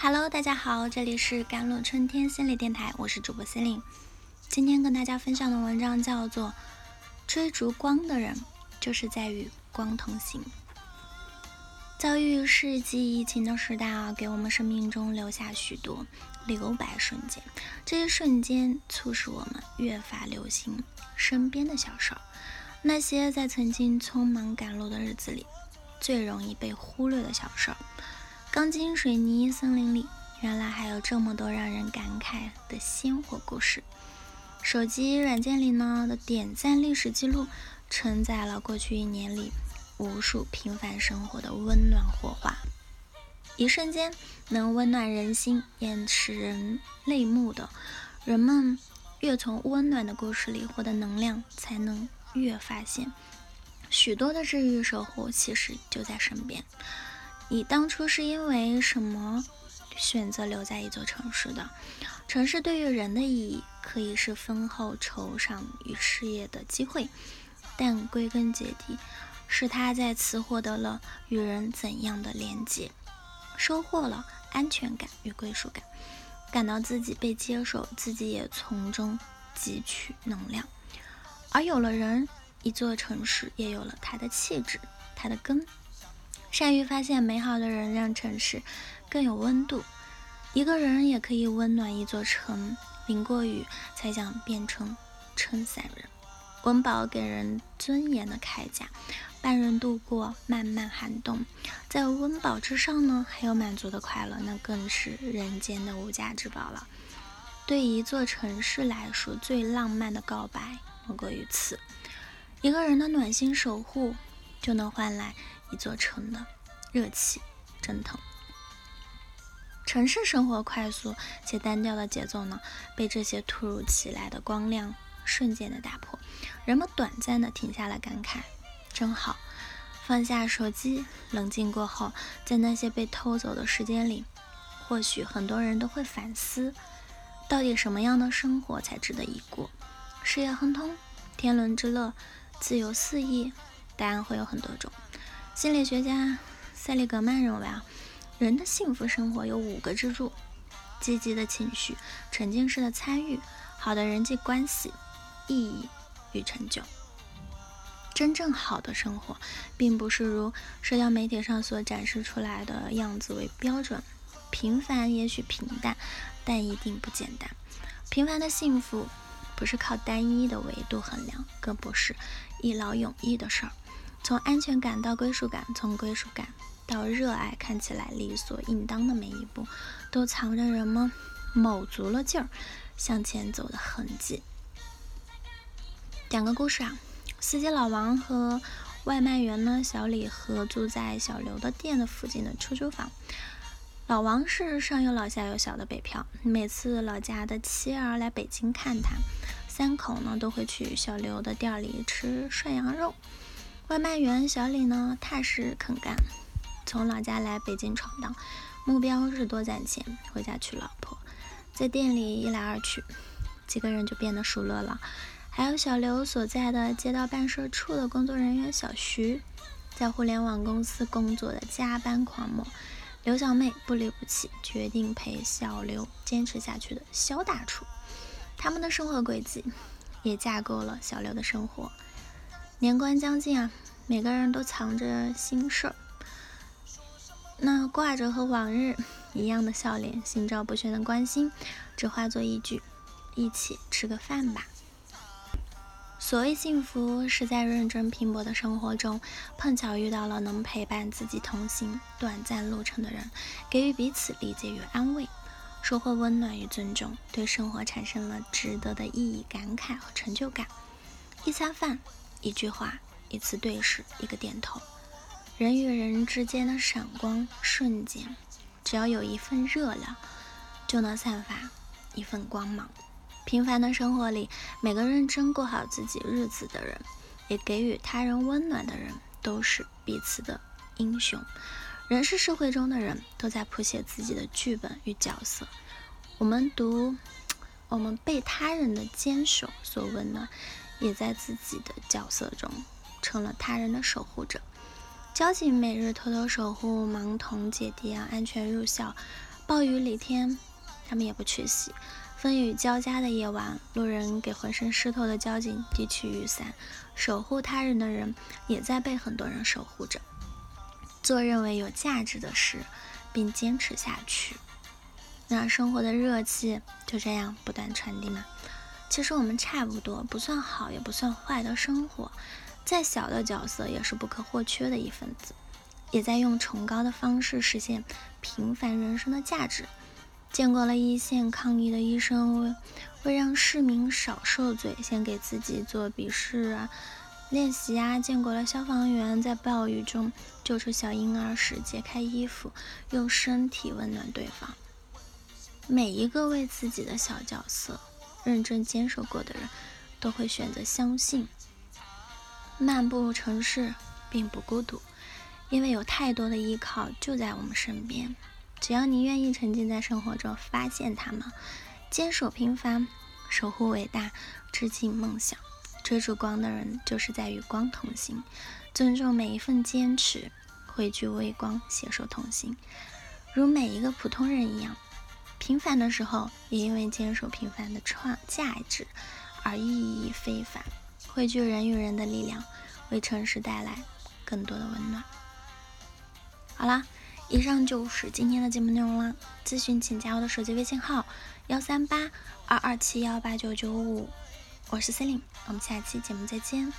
Hello，大家好，这里是甘露春天心理电台，我是主播心灵。今天跟大家分享的文章叫做《追逐光的人，就是在与光同行》。遭遇世纪疫情的时代啊，给我们生命中留下许多留白瞬间。这些瞬间促使我们越发留心身边的小事儿，那些在曾经匆忙赶路的日子里最容易被忽略的小事儿。钢筋水泥森林里，原来还有这么多让人感慨的鲜活故事。手机软件里呢的点赞历史记录，承载了过去一年里无数平凡生活的温暖火花。一瞬间能温暖人心，也使人泪目的。人们越从温暖的故事里获得能量，才能越发现许多的治愈守护其实就在身边。你当初是因为什么选择留在一座城市的？城市对于人的意义，可以是丰厚酬赏与事业的机会，但归根结底，是他在此获得了与人怎样的连接，收获了安全感与归属感，感到自己被接受，自己也从中汲取能量。而有了人，一座城市也有了它的气质，它的根。善于发现美好的人，让城市更有温度。一个人也可以温暖一座城。淋过雨，才想变成撑伞人。温饱给人尊严的铠甲，伴人度过漫漫寒冬。在温饱之上呢，还有满足的快乐，那更是人间的无价之宝了。对一座城市来说，最浪漫的告白莫过于此。一个人的暖心守护，就能换来。一座城的热气蒸腾，城市生活快速且单调的节奏呢，被这些突如其来的光亮瞬间的打破，人们短暂的停下了感慨，真好。放下手机，冷静过后，在那些被偷走的时间里，或许很多人都会反思，到底什么样的生活才值得一过？事业亨通，天伦之乐，自由肆意？答案会有很多种。心理学家塞利格曼认为啊，人的幸福生活有五个支柱：积极的情绪、沉浸式的参与、好的人际关系、意义与成就。真正好的生活，并不是如社交媒体上所展示出来的样子为标准。平凡也许平淡，但一定不简单。平凡的幸福，不是靠单一的维度衡量，更不是一劳永逸的事儿。从安全感到归属感，从归属感到热爱，看起来理所应当的每一步，都藏着人们卯足了劲儿向前走的痕迹。讲个故事啊，司机老王和外卖员呢小李合租在小刘的店的附近的出租房。老王是上有老下有小的北漂，每次老家的妻儿来北京看他，三口呢都会去小刘的店里吃涮羊肉。外卖员小李呢，踏实肯干，从老家来北京闯荡，目标是多攒钱，回家娶老婆。在店里一来二去，几个人就变得熟络了。还有小刘所在的街道办事处的工作人员小徐，在互联网公司工作的加班狂魔刘小妹，不离不弃，决定陪小刘坚持下去的肖大厨。他们的生活轨迹也架构了小刘的生活。年关将近啊，每个人都藏着心事儿，那挂着和往日一样的笑脸，心照不宣的关心，只化作一句“一起吃个饭吧”。所谓幸福，是在认真拼搏的生活中，碰巧遇到了能陪伴自己同行短暂路程的人，给予彼此理解与安慰，收获温暖与尊重，对生活产生了值得的意义感慨和成就感。一餐饭。一句话，一次对视，一个点头，人与人之间的闪光瞬间，只要有一份热量，就能散发一份光芒。平凡的生活里，每个认真过好自己日子的人，也给予他人温暖的人，都是彼此的英雄。人是社会中的人，都在谱写自己的剧本与角色。我们读，我们被他人的坚守所温暖。也在自己的角色中成了他人的守护者。交警每日偷偷守护盲童姐弟啊安全入校，暴雨里天，他们也不缺席；风雨交加的夜晚，路人给浑身湿透的交警递去雨伞。守护他人的人，也在被很多人守护着。做认为有价值的事，并坚持下去，那生活的热气就这样不断传递嘛。其实我们差不多，不算好也不算坏的生活，再小的角色也是不可或缺的一份子，也在用崇高的方式实现平凡人生的价值。见过了一线抗疫的医生为为让市民少受罪，先给自己做笔试啊。练习啊，见过了消防员在暴雨中救出小婴儿时解开衣服，用身体温暖对方。每一个为自己的小角色认真坚守过的人，都会选择相信，漫步城市并不孤独，因为有太多的依靠就在我们身边。只要你愿意沉浸在生活中，发现他们，坚守平凡，守护伟大，致敬梦想。追逐光的人，就是在与光同行，尊重每一份坚持，汇聚微光，携手同行，如每一个普通人一样，平凡的时候，也因为坚守平凡的创价值而意义非凡，汇聚人与人的力量，为城市带来更多的温暖。好啦，以上就是今天的节目内容了。咨询请加我的手机微信号：幺三八二二七幺八九九五。我是 Celine，我们下期节目再见。